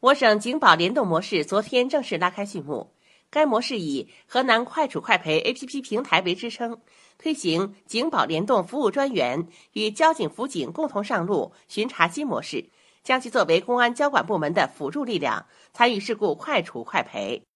我省警保联动模式昨天正式拉开序幕。该模式以河南快处快赔 app 平台为支撑推行警保联动服务专员与交警辅警共同上路巡查新模式将其作为公安交管部门的辅助力量参与事故快处快赔。